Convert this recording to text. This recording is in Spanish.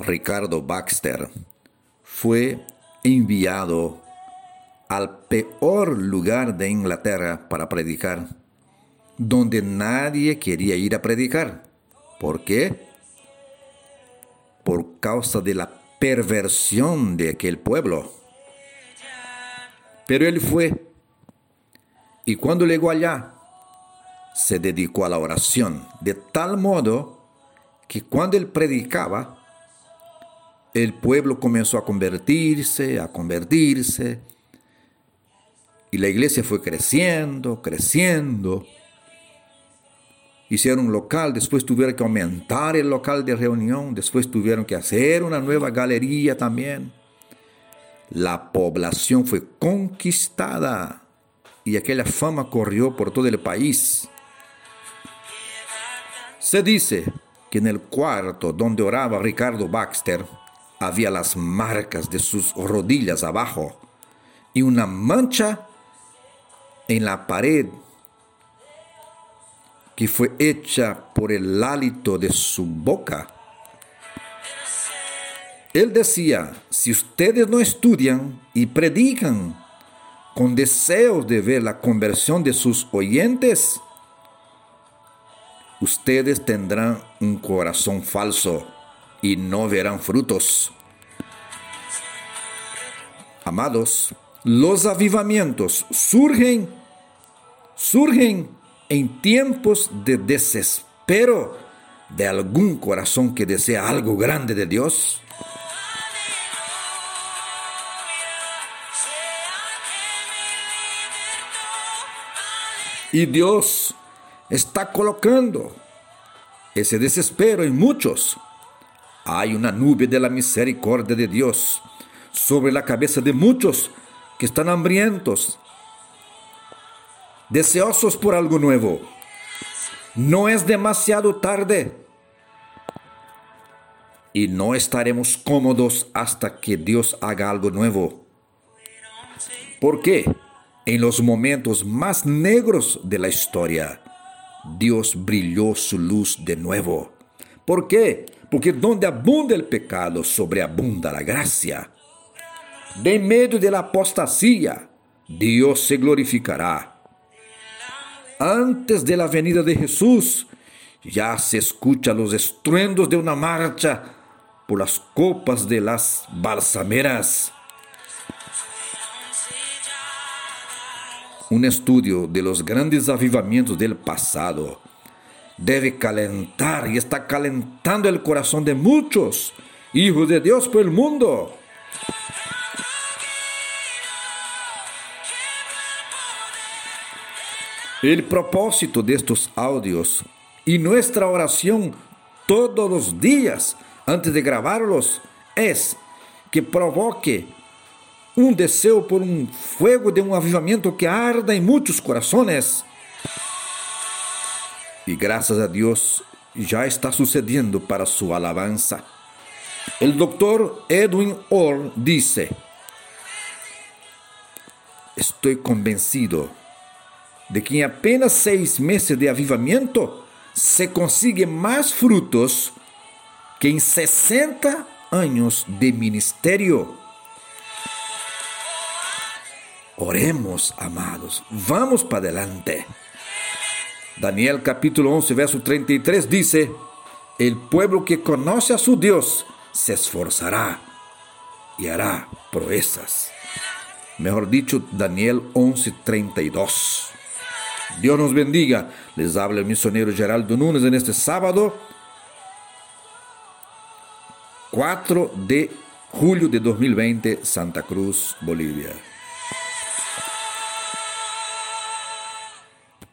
Ricardo Baxter fue enviado al peor lugar de Inglaterra para predicar, donde nadie quería ir a predicar. ¿Por qué? Por causa de la perversión de aquel pueblo. Pero él fue, y cuando llegó allá, se dedicó a la oración, de tal modo que cuando él predicaba, el pueblo comenzó a convertirse, a convertirse, y la iglesia fue creciendo, creciendo. Hicieron un local, después tuvieron que aumentar el local de reunión, después tuvieron que hacer una nueva galería también. La población fue conquistada y aquella fama corrió por todo el país. Se dice que en el cuarto donde oraba Ricardo Baxter había las marcas de sus rodillas abajo y una mancha en la pared que fue hecha por el hálito de su boca. Él decía, si ustedes no estudian y predican con deseos de ver la conversión de sus oyentes, ustedes tendrán un corazón falso y no verán frutos. Amados, los avivamientos surgen, surgen en tiempos de desespero de algún corazón que desea algo grande de Dios. Y Dios está colocando ese desespero en muchos. Hay una nube de la misericordia de Dios sobre la cabeza de muchos que están hambrientos, deseosos por algo nuevo. No es demasiado tarde. Y no estaremos cómodos hasta que Dios haga algo nuevo. ¿Por qué? En los momentos más negros de la historia, Dios brilló su luz de nuevo. ¿Por qué? Porque donde abunda el pecado, sobreabunda la gracia. De medio de la apostasía, Dios se glorificará. Antes de la venida de Jesús, ya se escuchan los estruendos de una marcha por las copas de las balsameras. Un estudio de los grandes avivamientos del pasado debe calentar y está calentando el corazón de muchos hijos de Dios por el mundo. El propósito de estos audios y nuestra oración todos los días antes de grabarlos es que provoque un deseo por un fuego de un avivamiento que arda en muchos corazones. Y gracias a Dios ya está sucediendo para su alabanza. El doctor Edwin Orr dice, estoy convencido de que en apenas seis meses de avivamiento se consigue más frutos que en 60 años de ministerio. Oremos, amados, vamos para adelante. Daniel capítulo 11, verso 33 dice, el pueblo que conoce a su Dios se esforzará y hará proezas. Mejor dicho, Daniel 11, 32. Dios nos bendiga. Les habla el misionero Geraldo Nunes en este sábado 4 de julio de 2020, Santa Cruz, Bolivia.